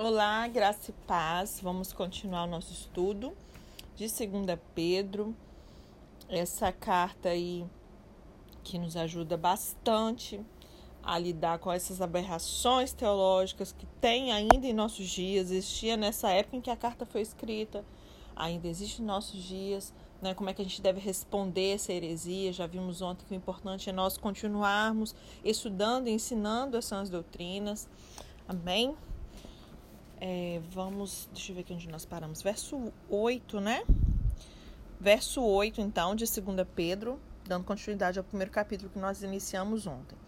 Olá, graça e paz. Vamos continuar o nosso estudo de 2 Pedro. Essa carta aí que nos ajuda bastante a lidar com essas aberrações teológicas que tem ainda em nossos dias, existia nessa época em que a carta foi escrita, ainda existe em nossos dias, né? Como é que a gente deve responder essa heresia? Já vimos ontem que o importante é nós continuarmos estudando e ensinando essas doutrinas. Amém? É, vamos, deixa eu ver aqui onde nós paramos. Verso 8, né? Verso 8, então, de 2 Pedro, dando continuidade ao primeiro capítulo que nós iniciamos ontem.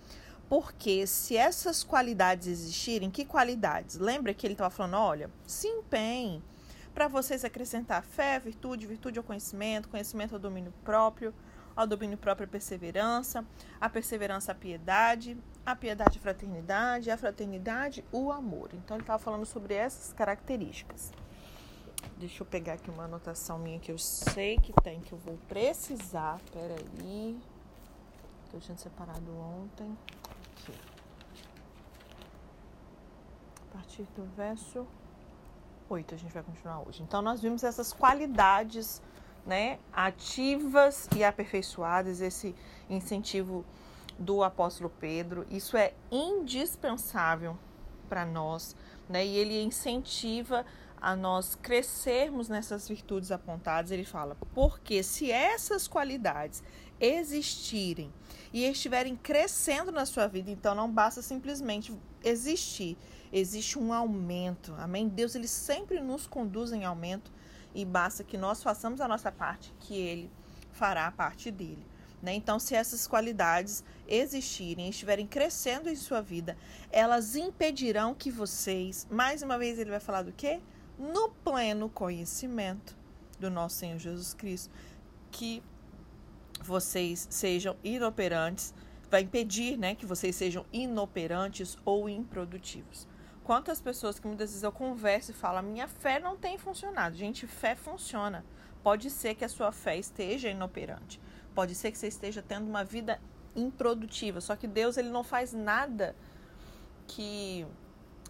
Porque se essas qualidades existirem, que qualidades? Lembra que ele estava falando, olha, se empenhe para vocês acrescentar fé, virtude, virtude ao conhecimento, conhecimento ao domínio próprio, ao domínio próprio a perseverança, a perseverança a piedade, a piedade a fraternidade, a fraternidade o amor. Então ele estava falando sobre essas características. Deixa eu pegar aqui uma anotação minha que eu sei que tem, que eu vou precisar. Peraí. Que eu tinha separado ontem. Aqui. A partir do verso 8 a gente vai continuar hoje. Então nós vimos essas qualidades né, ativas e aperfeiçoadas, esse incentivo do apóstolo Pedro. Isso é indispensável para nós, né? E ele incentiva a nós crescermos nessas virtudes apontadas. Ele fala: porque se essas qualidades existirem e estiverem crescendo na sua vida, então não basta simplesmente existir, existe um aumento. Amém? Deus ele sempre nos conduz em aumento e basta que nós façamos a nossa parte, que ele fará a parte dele. Né? Então, se essas qualidades existirem, estiverem crescendo em sua vida, elas impedirão que vocês, mais uma vez, ele vai falar do quê? No pleno conhecimento do nosso Senhor Jesus Cristo, que vocês sejam inoperantes, vai impedir né, que vocês sejam inoperantes ou improdutivos. Quantas pessoas que muitas vezes eu converso e falo, minha fé não tem funcionado. Gente, fé funciona. Pode ser que a sua fé esteja inoperante. Pode ser que você esteja tendo uma vida improdutiva. Só que Deus ele não faz nada que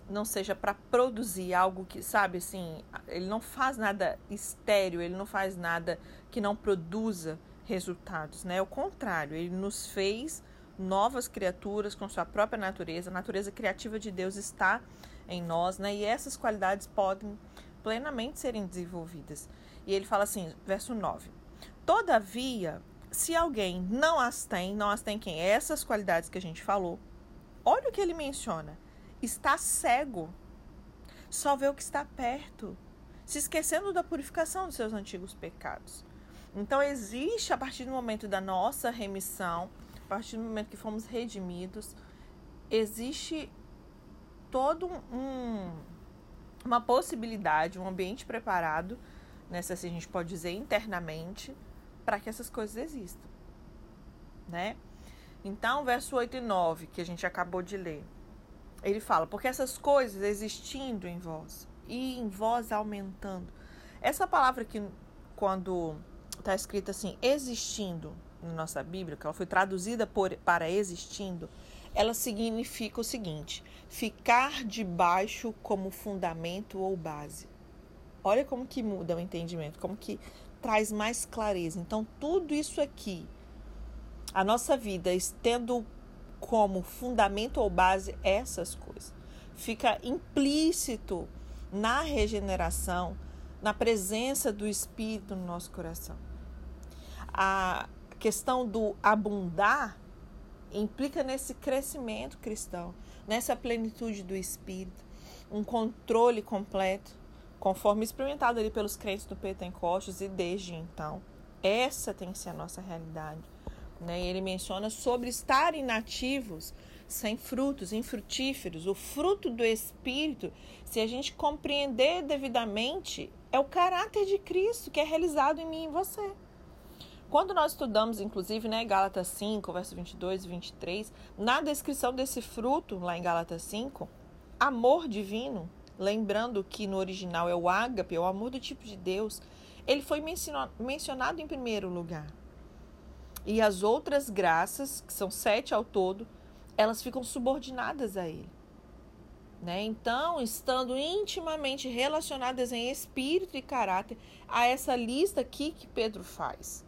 não seja para produzir algo que, sabe, assim, ele não faz nada estéreo, ele não faz nada que não produza resultados, né? É o contrário, ele nos fez novas criaturas com sua própria natureza. A natureza criativa de Deus está em nós, né? E essas qualidades podem plenamente serem desenvolvidas. E ele fala assim, verso 9: Todavia, se alguém não as tem, não as tem quem? Essas qualidades que a gente falou. Olha o que ele menciona. Está cego. Só vê o que está perto, se esquecendo da purificação dos seus antigos pecados. Então existe a partir do momento da nossa remissão, a partir do momento que fomos redimidos, existe todo um, uma possibilidade, um ambiente preparado, né, se assim a gente pode dizer internamente, para que essas coisas existam, né? Então, verso 8 e 9, que a gente acabou de ler, ele fala: Porque essas coisas existindo em vós e em vós aumentando. Essa palavra que, quando está escrita assim, existindo na nossa Bíblia, que ela foi traduzida por, para existindo, ela significa o seguinte: ficar debaixo como fundamento ou base. Olha como que muda o entendimento, como que traz mais clareza. Então, tudo isso aqui, a nossa vida, tendo como fundamento ou base essas coisas, fica implícito na regeneração, na presença do Espírito no nosso coração. A questão do abundar implica nesse crescimento cristão, nessa plenitude do Espírito, um controle completo, conforme experimentado ali pelos crentes do Pentecostes e desde então. Essa tem que ser a nossa realidade. Né? Ele menciona sobre estar inativos, sem frutos, infrutíferos. O fruto do Espírito, se a gente compreender devidamente, é o caráter de Cristo que é realizado em mim e em você. Quando nós estudamos, inclusive, né, Gálatas 5, verso 22 e 23, na descrição desse fruto, lá em Gálatas 5, amor divino, lembrando que no original é o ágape, é o amor do tipo de Deus, ele foi mencionado em primeiro lugar. E as outras graças, que são sete ao todo, elas ficam subordinadas a ele. Né? Então, estando intimamente relacionadas em espírito e caráter a essa lista aqui que Pedro faz.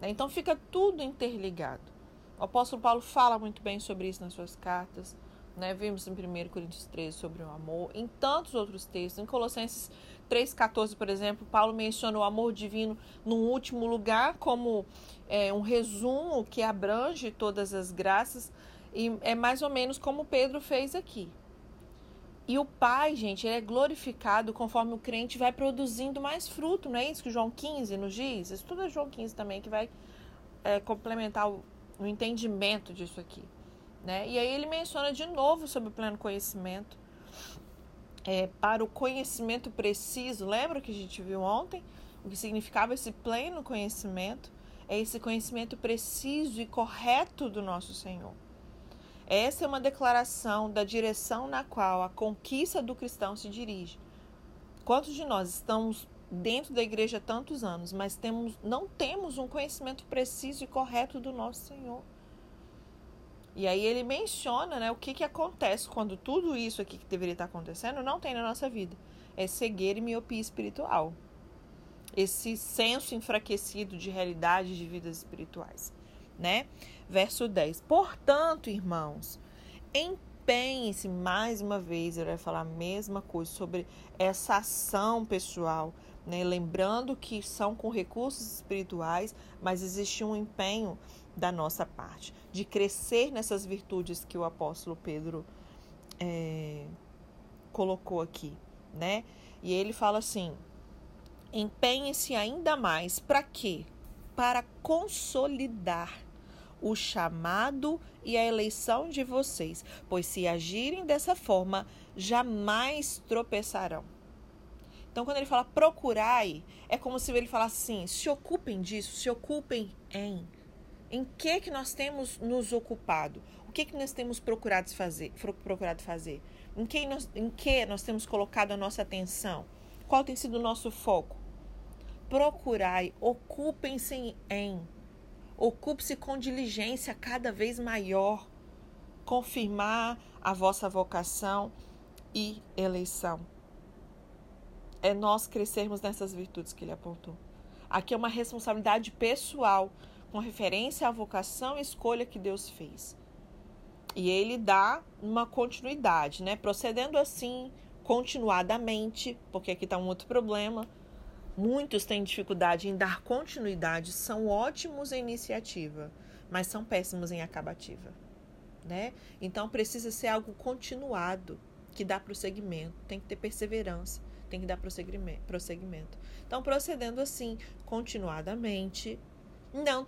Né? Então, fica tudo interligado. O apóstolo Paulo fala muito bem sobre isso nas suas cartas. Né? Vimos em 1 Coríntios 13 sobre o amor, em tantos outros textos. Em Colossenses 3,14, por exemplo, Paulo menciona o amor divino no último lugar como é, um resumo que abrange todas as graças. E é mais ou menos como Pedro fez aqui. E o Pai, gente, ele é glorificado conforme o crente vai produzindo mais fruto, não é isso que João 15 nos diz? Isso tudo é João 15 também, que vai é, complementar o, o entendimento disso aqui. Né? E aí ele menciona de novo sobre o pleno conhecimento. É, para o conhecimento preciso, lembra que a gente viu ontem? O que significava esse pleno conhecimento? É esse conhecimento preciso e correto do nosso Senhor. Essa é uma declaração da direção na qual a conquista do cristão se dirige. Quantos de nós estamos dentro da igreja há tantos anos, mas temos, não temos um conhecimento preciso e correto do nosso Senhor? E aí ele menciona né, o que, que acontece quando tudo isso aqui que deveria estar acontecendo não tem na nossa vida. É cegueira e miopia espiritual. Esse senso enfraquecido de realidade de vidas espirituais. Né? Verso 10. Portanto, irmãos, empenhe-se mais uma vez, ele vai falar a mesma coisa sobre essa ação pessoal, né? Lembrando que são com recursos espirituais, mas existe um empenho da nossa parte, de crescer nessas virtudes que o apóstolo Pedro é, colocou aqui, né? E ele fala assim: empenhe-se ainda mais para quê? Para consolidar o chamado e a eleição de vocês, pois se agirem dessa forma, jamais tropeçarão. Então, quando ele fala procurai, é como se ele falasse assim: se ocupem disso, se ocupem em em que que nós temos nos ocupado? O que que nós temos procurado fazer? Procurado fazer? Em que nós, em que nós temos colocado a nossa atenção? Qual tem sido o nosso foco? Procurai, ocupem-se em, ocupe-se com diligência cada vez maior, confirmar a vossa vocação e eleição. É nós crescermos nessas virtudes que ele apontou. Aqui é uma responsabilidade pessoal com referência à vocação e escolha que Deus fez. E ele dá uma continuidade, né? Procedendo assim, continuadamente, porque aqui está um outro problema. Muitos têm dificuldade em dar continuidade, são ótimos em iniciativa, mas são péssimos em acabativa, né? Então precisa ser algo continuado, que dá prosseguimento, tem que ter perseverança, tem que dar prosseguimento. Então, procedendo assim, continuadamente, não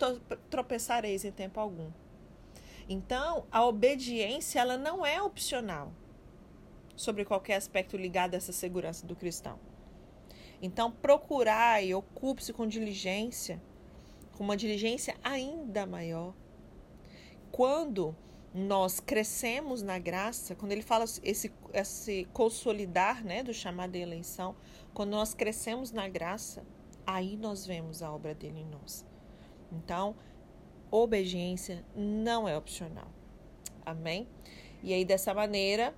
tropeçareis em tempo algum. Então, a obediência ela não é opcional sobre qualquer aspecto ligado a essa segurança do cristão. Então, procurar e ocupe-se com diligência, com uma diligência ainda maior. Quando nós crescemos na graça, quando ele fala esse, esse consolidar né, do chamado de eleição, quando nós crescemos na graça, aí nós vemos a obra dele em nós. Então, obediência não é opcional. Amém? E aí, dessa maneira,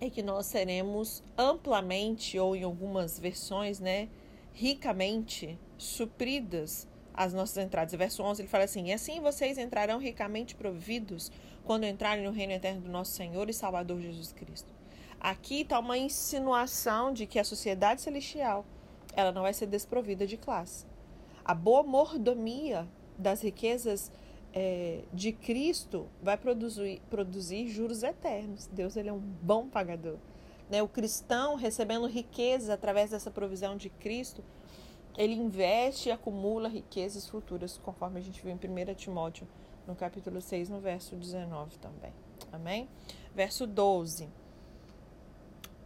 é que nós seremos amplamente, ou em algumas versões, né, ricamente supridas as nossas entradas. verso 11 ele fala assim: E assim vocês entrarão ricamente providos quando entrarem no reino eterno do nosso Senhor e Salvador Jesus Cristo. Aqui está uma insinuação de que a sociedade celestial ela não vai ser desprovida de classe a boa mordomia das riquezas é, de Cristo vai produzir, produzir juros eternos. Deus ele é um bom pagador. Né? O cristão recebendo riquezas através dessa provisão de Cristo, ele investe e acumula riquezas futuras, conforme a gente viu em 1 Timóteo, no capítulo 6, no verso 19 também. Amém? Verso 12.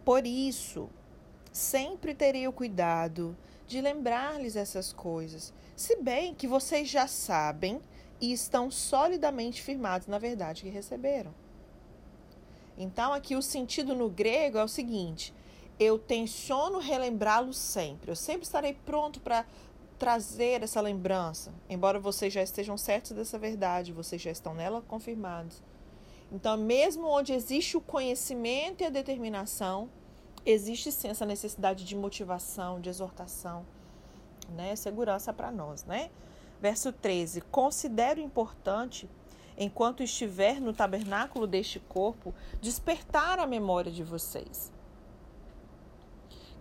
Por isso, sempre teria o cuidado de lembrar-lhes essas coisas, se bem que vocês já sabem e estão solidamente firmados na verdade que receberam. Então, aqui o sentido no grego é o seguinte: eu tenciono relembrá-lo sempre, eu sempre estarei pronto para trazer essa lembrança, embora vocês já estejam certos dessa verdade, vocês já estão nela confirmados. Então, mesmo onde existe o conhecimento e a determinação, existe sim essa necessidade de motivação, de exortação, né? Segurança para nós, né? Verso 13: Considero importante, enquanto estiver no tabernáculo deste corpo, despertar a memória de vocês.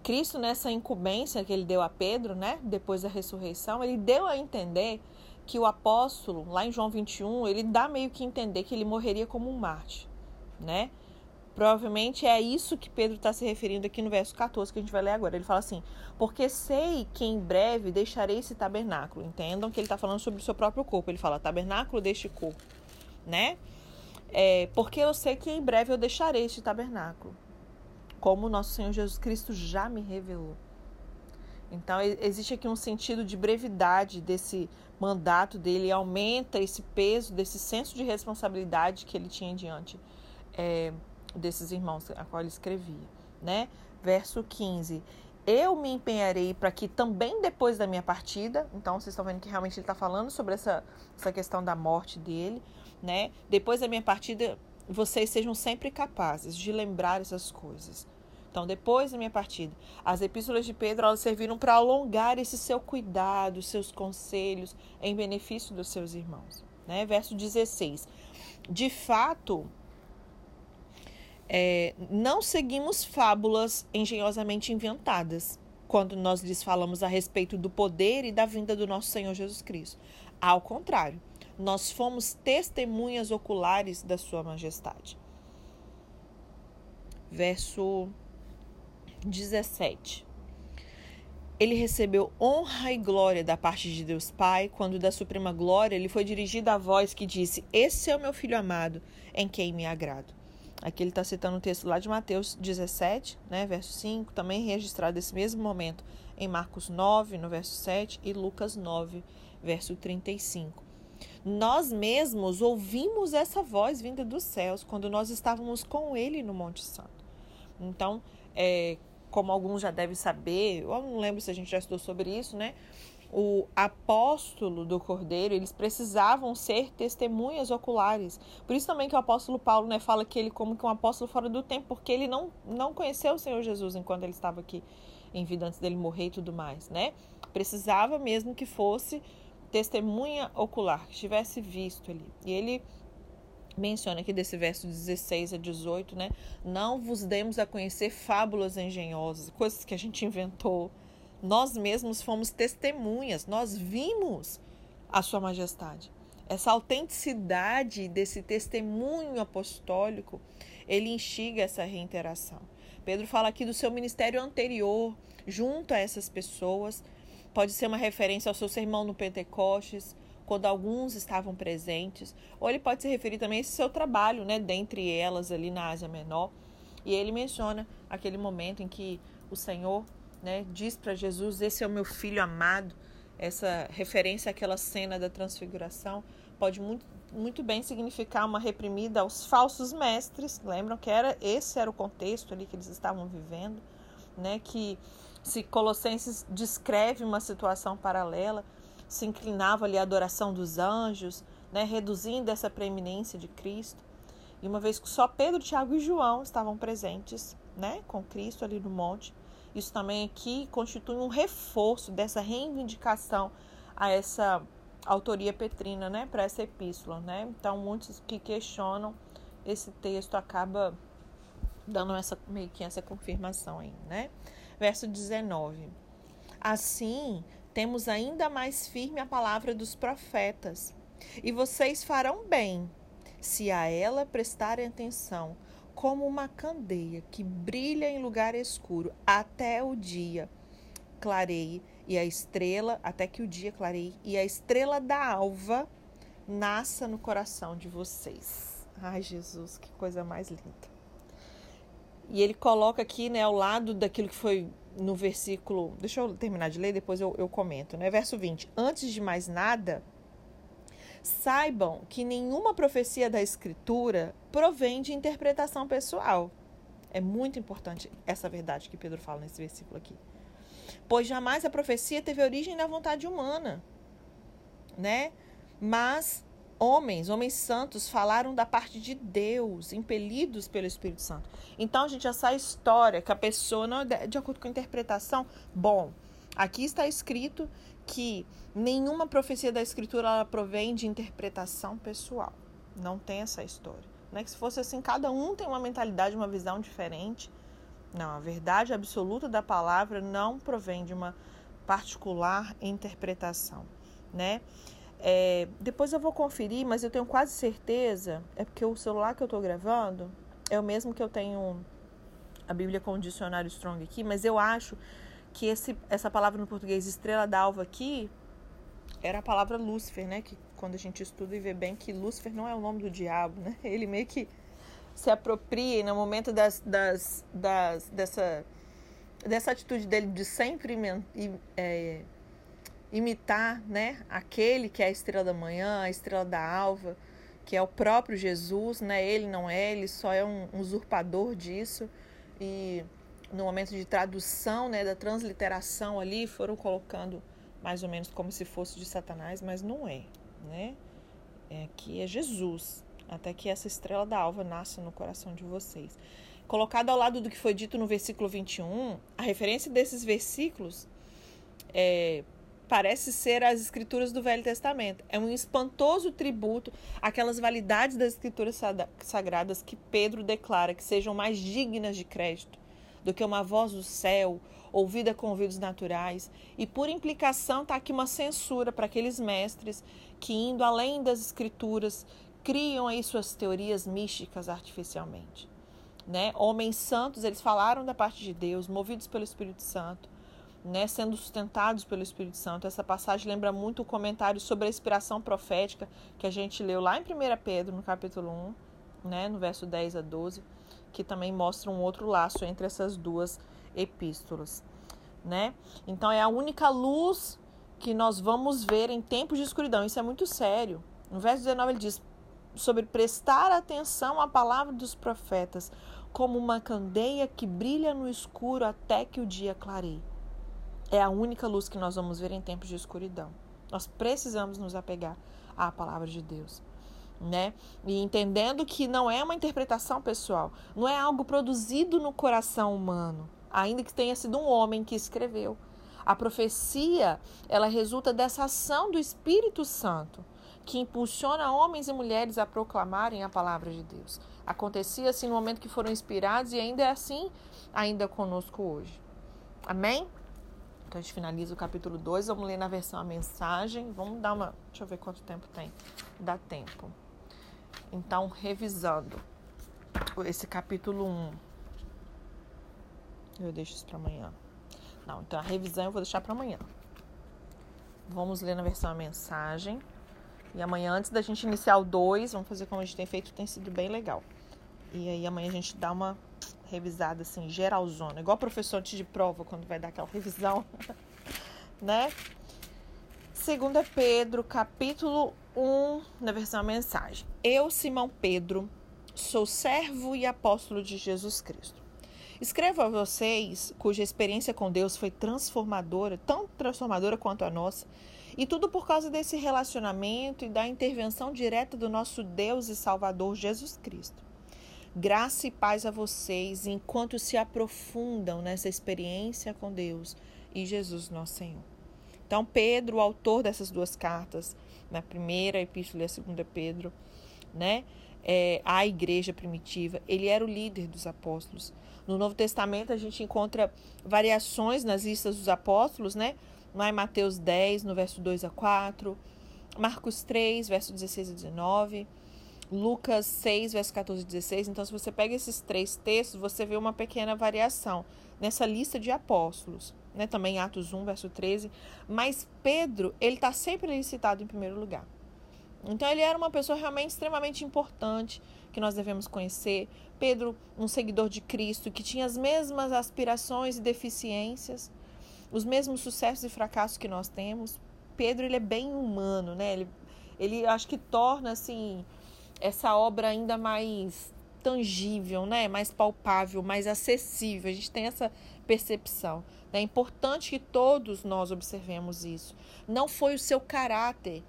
Cristo, nessa incumbência que ele deu a Pedro, né, depois da ressurreição, ele deu a entender que o apóstolo, lá em João 21, ele dá meio que entender que ele morreria como um Marte, né? Provavelmente é isso que Pedro está se referindo aqui no verso 14 que a gente vai ler agora. Ele fala assim: Porque sei que em breve deixarei esse tabernáculo. Entendam que ele está falando sobre o seu próprio corpo. Ele fala tabernáculo deste corpo, né? É, porque eu sei que em breve eu deixarei este tabernáculo, como o nosso Senhor Jesus Cristo já me revelou. Então, existe aqui um sentido de brevidade desse mandato dele, aumenta esse peso, desse senso de responsabilidade que ele tinha diante é, desses irmãos a qual ele escrevia, né? Verso 15. Eu me empenharei para que também depois da minha partida, então vocês estão vendo que realmente ele está falando sobre essa, essa questão da morte dele, né? Depois da minha partida, vocês sejam sempre capazes de lembrar essas coisas. Então, depois da minha partida, as epístolas de Pedro elas serviram para alongar esse seu cuidado, seus conselhos em benefício dos seus irmãos. Né? Verso 16. De fato, é, não seguimos fábulas engenhosamente inventadas quando nós lhes falamos a respeito do poder e da vinda do nosso Senhor Jesus Cristo. Ao contrário, nós fomos testemunhas oculares da Sua Majestade. Verso 17. Ele recebeu honra e glória da parte de Deus Pai, quando da suprema glória lhe foi dirigida a voz que disse: Esse é o meu filho amado, em quem me agrado. Aqui ele está citando um texto lá de Mateus 17, né, verso 5, também registrado esse mesmo momento em Marcos 9, no verso 7, e Lucas 9, verso 35. Nós mesmos ouvimos essa voz vinda dos céus quando nós estávamos com ele no Monte Santo. Então, é, como alguns já devem saber, eu não lembro se a gente já estudou sobre isso, né? O apóstolo do Cordeiro, eles precisavam ser testemunhas oculares. Por isso também que o apóstolo Paulo né, fala que ele como que um apóstolo fora do tempo, porque ele não, não conheceu o Senhor Jesus enquanto ele estava aqui em vida antes dele morrer e tudo mais, né? Precisava mesmo que fosse testemunha ocular, que tivesse visto ali. E ele menciona aqui desse verso 16 a 18, né? Não vos demos a conhecer fábulas engenhosas, coisas que a gente inventou, nós mesmos fomos testemunhas, nós vimos a Sua Majestade. Essa autenticidade desse testemunho apostólico, ele instiga essa reinteração. Pedro fala aqui do seu ministério anterior, junto a essas pessoas. Pode ser uma referência ao seu sermão no Pentecostes, quando alguns estavam presentes, ou ele pode se referir também a esse seu trabalho, né, dentre elas ali na Ásia Menor. E ele menciona aquele momento em que o Senhor né, diz para Jesus: Esse é o meu filho amado. Essa referência àquela cena da transfiguração pode muito, muito bem significar uma reprimida aos falsos mestres. Lembram que era esse era o contexto ali que eles estavam vivendo, né? Que se Colossenses descreve uma situação paralela, se inclinava ali à adoração dos anjos, né? Reduzindo essa preeminência de Cristo. E uma vez que só Pedro, Tiago e João estavam presentes, né, com Cristo ali no monte, isso também aqui constitui um reforço dessa reivindicação a essa autoria petrina, né, para essa epístola, né? Então, muitos que questionam esse texto acaba dando essa meio que essa confirmação aí, né? Verso 19. Assim, temos ainda mais firme a palavra dos profetas, e vocês farão bem se a ela prestarem atenção, como uma candeia que brilha em lugar escuro até o dia clareie e a estrela, até que o dia clareie e a estrela da alva nasça no coração de vocês. Ai, Jesus, que coisa mais linda. E ele coloca aqui, né, ao lado daquilo que foi no versículo. Deixa eu terminar de ler, depois eu, eu comento, né? Verso 20. Antes de mais nada, Saibam que nenhuma profecia da Escritura provém de interpretação pessoal. É muito importante essa verdade que Pedro fala nesse versículo aqui. Pois jamais a profecia teve origem na vontade humana, né? Mas homens, homens santos, falaram da parte de Deus, impelidos pelo Espírito Santo. Então, gente, essa história que a pessoa, não, de acordo com a interpretação, bom, aqui está escrito que nenhuma profecia da Escritura provém de interpretação pessoal. Não tem essa história. Não é que se fosse assim, cada um tem uma mentalidade, uma visão diferente. Não, a verdade absoluta da palavra não provém de uma particular interpretação, né? É, depois eu vou conferir, mas eu tenho quase certeza, é porque o celular que eu estou gravando é o mesmo que eu tenho a Bíblia com o dicionário Strong aqui, mas eu acho que esse, essa palavra no português estrela d'alva aqui era a palavra Lúcifer, né? Que quando a gente estuda e vê bem que Lúcifer não é o nome do diabo, né? Ele meio que se apropria no momento das, das, das, dessa, dessa atitude dele de sempre é, imitar né, aquele que é a estrela da manhã, a estrela da alva, que é o próprio Jesus, né? Ele não é, ele só é um usurpador disso. E no momento de tradução, né, da transliteração ali, foram colocando mais ou menos como se fosse de Satanás, mas não é, né? É que é Jesus, até que essa estrela da alva nasça no coração de vocês. Colocado ao lado do que foi dito no versículo 21, a referência desses versículos é, parece ser as escrituras do Velho Testamento. É um espantoso tributo àquelas validades das escrituras sagradas que Pedro declara que sejam mais dignas de crédito do que uma voz do céu, ouvida com ouvidos naturais. E por implicação está aqui uma censura para aqueles mestres que, indo além das escrituras, criam aí suas teorias místicas artificialmente. Né? Homens santos, eles falaram da parte de Deus, movidos pelo Espírito Santo, né? sendo sustentados pelo Espírito Santo. Essa passagem lembra muito o comentário sobre a inspiração profética que a gente leu lá em 1 Pedro, no capítulo 1, né? no verso 10 a 12 que também mostra um outro laço entre essas duas epístolas, né? Então é a única luz que nós vamos ver em tempos de escuridão. Isso é muito sério. No verso 19 ele diz sobre prestar atenção à palavra dos profetas, como uma candeia que brilha no escuro até que o dia clareie. É a única luz que nós vamos ver em tempos de escuridão. Nós precisamos nos apegar à palavra de Deus né? E entendendo que não é uma interpretação pessoal, não é algo produzido no coração humano, ainda que tenha sido um homem que escreveu. A profecia, ela resulta dessa ação do Espírito Santo, que impulsiona homens e mulheres a proclamarem a palavra de Deus. Acontecia assim no momento que foram inspirados e ainda é assim ainda conosco hoje. Amém? Então a gente finaliza o capítulo 2, vamos ler na versão a mensagem. Vamos dar uma. Deixa eu ver quanto tempo tem. Dá tempo. Então, revisando esse capítulo 1. Eu deixo isso para amanhã. Não, então a revisão eu vou deixar para amanhã. Vamos ler na versão a mensagem. E amanhã, antes da gente iniciar o 2, vamos fazer como a gente tem feito, tem sido bem legal. E aí amanhã a gente dá uma revisada assim, geralzona. Igual professor antes de prova, quando vai dar aquela revisão, né? Segunda Pedro, capítulo 1, na versão mensagem. Eu, Simão Pedro, sou servo e apóstolo de Jesus Cristo. Escrevo a vocês, cuja experiência com Deus foi transformadora, tão transformadora quanto a nossa, e tudo por causa desse relacionamento e da intervenção direta do nosso Deus e Salvador Jesus Cristo. Graça e paz a vocês enquanto se aprofundam nessa experiência com Deus e Jesus, nosso Senhor. Então, Pedro, o autor dessas duas cartas, na primeira epístola e a segunda Pedro, né? É, a igreja primitiva, ele era o líder dos apóstolos. No Novo Testamento a gente encontra variações nas listas dos apóstolos, né? Lá em Mateus 10, no verso 2 a 4, Marcos 3, verso 16 a 19, Lucas 6, verso 14 a 16. Então, se você pega esses três textos, você vê uma pequena variação nessa lista de apóstolos né? Também Atos 1, verso 13. Mas Pedro, ele está sempre citado em primeiro lugar. Então ele era uma pessoa realmente extremamente importante que nós devemos conhecer. Pedro, um seguidor de Cristo, que tinha as mesmas aspirações e deficiências, os mesmos sucessos e fracassos que nós temos. Pedro, ele é bem humano, né? Ele, ele acho que torna assim essa obra ainda mais tangível, né? Mais palpável, mais acessível. A gente tem essa percepção. É importante que todos nós observemos isso. Não foi o seu caráter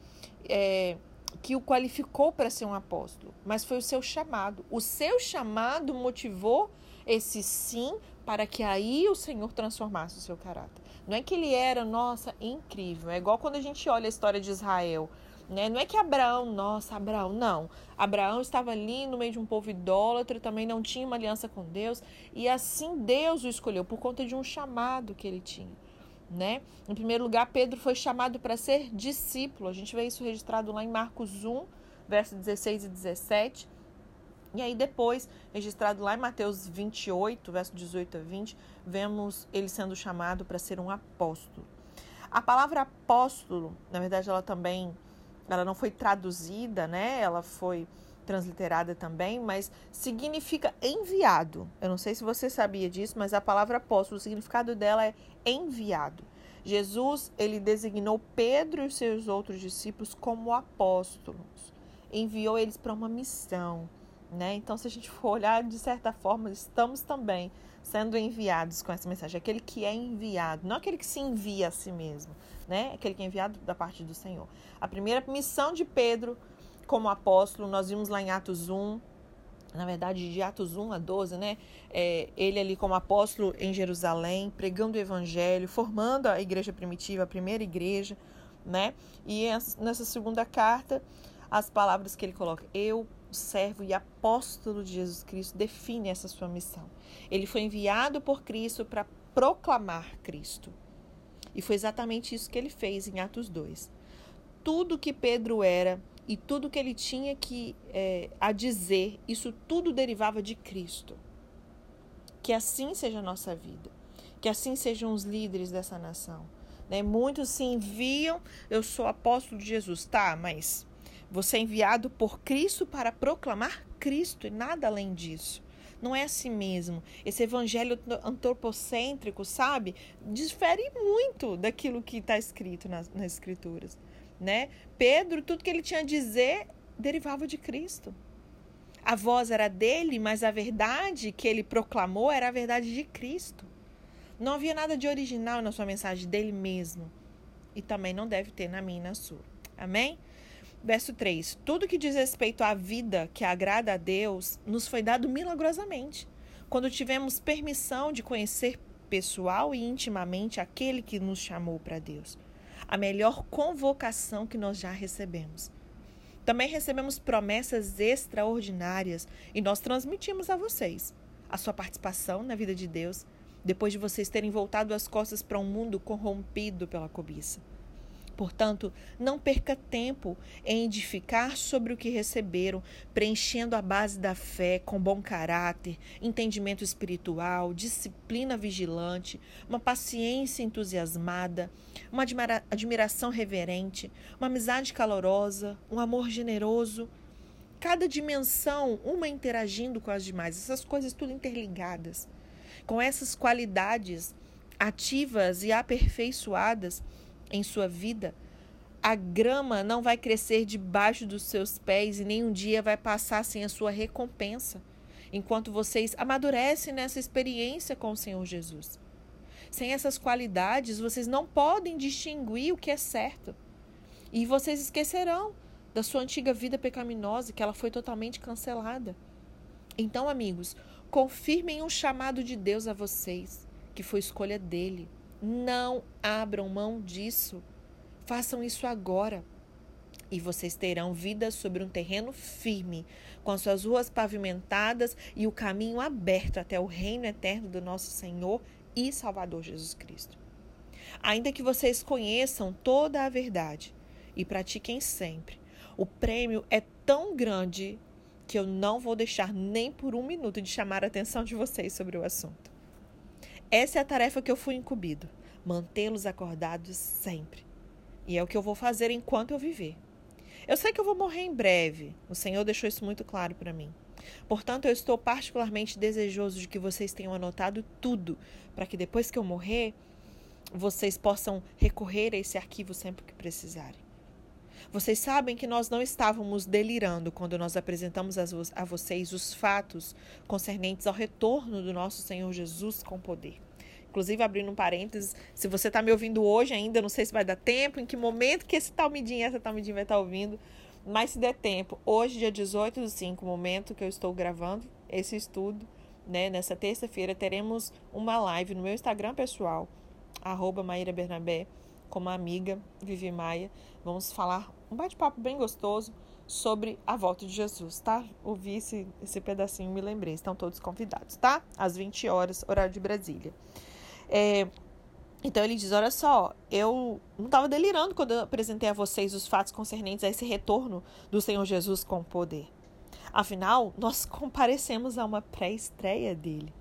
é, que o qualificou para ser um apóstolo, mas foi o seu chamado. O seu chamado motivou esse sim para que aí o Senhor transformasse o seu caráter. Não é que ele era, nossa, incrível. É igual quando a gente olha a história de Israel. Né? Não é que Abraão, nossa, Abraão, não. Abraão estava ali no meio de um povo idólatra, também não tinha uma aliança com Deus, e assim Deus o escolheu por conta de um chamado que ele tinha. Né? Em primeiro lugar, Pedro foi chamado para ser discípulo. A gente vê isso registrado lá em Marcos 1, versos 16 e 17. E aí depois, registrado lá em Mateus 28, verso 18 a 20, vemos ele sendo chamado para ser um apóstolo. A palavra apóstolo, na verdade, ela também ela não foi traduzida, né? Ela foi transliterada também, mas significa enviado. Eu não sei se você sabia disso, mas a palavra apóstolo, o significado dela é enviado. Jesus, ele designou Pedro e seus outros discípulos como apóstolos. Enviou eles para uma missão, né? Então, se a gente for olhar de certa forma, estamos também sendo enviados com essa mensagem. Aquele que é enviado, não aquele que se envia a si mesmo, né? Aquele que é enviado da parte do Senhor. A primeira missão de Pedro como apóstolo, nós vimos lá em Atos 1, na verdade, de Atos 1 a 12, né? É, ele ali como apóstolo em Jerusalém, pregando o evangelho, formando a igreja primitiva, a primeira igreja, né? E nessa segunda carta, as palavras que ele coloca, eu, servo e apóstolo de Jesus Cristo, define essa sua missão. Ele foi enviado por Cristo para proclamar Cristo. E foi exatamente isso que ele fez em Atos 2. Tudo que Pedro era e tudo que ele tinha que é, a dizer, isso tudo derivava de Cristo. Que assim seja a nossa vida. Que assim sejam os líderes dessa nação. Né? Muitos se enviam, eu sou apóstolo de Jesus, tá, mas você é enviado por Cristo para proclamar Cristo e nada além disso. Não é assim mesmo. Esse evangelho antropocêntrico, sabe, difere muito daquilo que está escrito nas, nas Escrituras. Né? Pedro, tudo que ele tinha a dizer derivava de Cristo. A voz era dele, mas a verdade que ele proclamou era a verdade de Cristo. Não havia nada de original na sua mensagem dele mesmo. E também não deve ter na minha e na sua. Amém? Verso 3: Tudo que diz respeito à vida que agrada a Deus nos foi dado milagrosamente, quando tivemos permissão de conhecer pessoal e intimamente aquele que nos chamou para Deus. A melhor convocação que nós já recebemos. Também recebemos promessas extraordinárias e nós transmitimos a vocês a sua participação na vida de Deus, depois de vocês terem voltado as costas para um mundo corrompido pela cobiça. Portanto, não perca tempo em edificar sobre o que receberam, preenchendo a base da fé com bom caráter, entendimento espiritual, disciplina vigilante, uma paciência entusiasmada, uma admira admiração reverente, uma amizade calorosa, um amor generoso. Cada dimensão, uma interagindo com as demais, essas coisas tudo interligadas. Com essas qualidades ativas e aperfeiçoadas, em sua vida, a grama não vai crescer debaixo dos seus pés e nem um dia vai passar sem a sua recompensa, enquanto vocês amadurecem nessa experiência com o Senhor Jesus. Sem essas qualidades, vocês não podem distinguir o que é certo. E vocês esquecerão da sua antiga vida pecaminosa, que ela foi totalmente cancelada. Então, amigos, confirmem um chamado de Deus a vocês, que foi escolha dele. Não abram mão disso. Façam isso agora. E vocês terão vida sobre um terreno firme, com as suas ruas pavimentadas e o caminho aberto até o reino eterno do nosso Senhor e Salvador Jesus Cristo. Ainda que vocês conheçam toda a verdade e pratiquem sempre, o prêmio é tão grande que eu não vou deixar nem por um minuto de chamar a atenção de vocês sobre o assunto. Essa é a tarefa que eu fui incumbido: mantê-los acordados sempre. E é o que eu vou fazer enquanto eu viver. Eu sei que eu vou morrer em breve. O Senhor deixou isso muito claro para mim. Portanto, eu estou particularmente desejoso de que vocês tenham anotado tudo, para que depois que eu morrer, vocês possam recorrer a esse arquivo sempre que precisarem. Vocês sabem que nós não estávamos delirando quando nós apresentamos a vocês os fatos concernentes ao retorno do nosso Senhor Jesus com poder. Inclusive, abrindo um parênteses, se você está me ouvindo hoje ainda, não sei se vai dar tempo, em que momento que esse talmidinho, essa talmidinha vai estar tá ouvindo, Mas se der tempo, hoje, dia 18 do 5, momento que eu estou gravando esse estudo, né? Nessa terça-feira, teremos uma live no meu Instagram pessoal, arroba Maíra Bernabé, com uma amiga, Vivi Maia. Vamos falar um bate-papo bem gostoso sobre a volta de Jesus, tá? Ouvi esse, esse pedacinho me lembrei. Estão todos convidados, tá? Às 20 horas, horário de Brasília. É, então ele diz: Olha só, eu não estava delirando quando eu apresentei a vocês os fatos concernentes a esse retorno do Senhor Jesus com poder. Afinal, nós comparecemos a uma pré-estreia dele.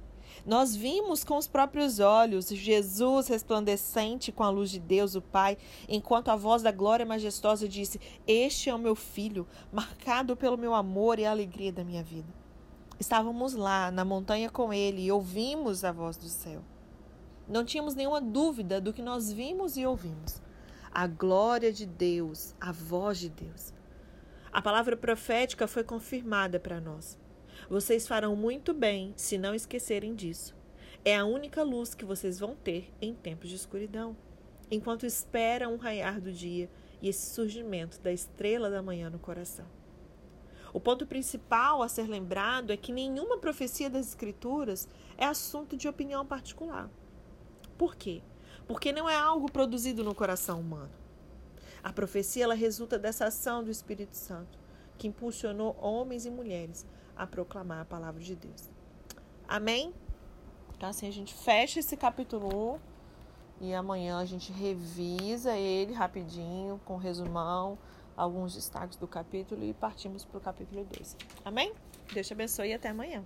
Nós vimos com os próprios olhos Jesus resplandecente com a luz de Deus, o Pai, enquanto a voz da glória majestosa disse: Este é o meu filho, marcado pelo meu amor e a alegria da minha vida. Estávamos lá, na montanha com ele, e ouvimos a voz do céu. Não tínhamos nenhuma dúvida do que nós vimos e ouvimos. A glória de Deus, a voz de Deus. A palavra profética foi confirmada para nós. Vocês farão muito bem se não esquecerem disso. É a única luz que vocês vão ter em tempos de escuridão, enquanto esperam o raiar do dia e esse surgimento da estrela da manhã no coração. O ponto principal a ser lembrado é que nenhuma profecia das Escrituras é assunto de opinião particular. Por quê? Porque não é algo produzido no coração humano. A profecia ela resulta dessa ação do Espírito Santo, que impulsionou homens e mulheres a proclamar a palavra de Deus. Amém? Então, assim, a gente fecha esse capítulo 1 e amanhã a gente revisa ele rapidinho, com resumão, alguns destaques do capítulo e partimos para o capítulo 2. Amém? Deus te abençoe e até amanhã.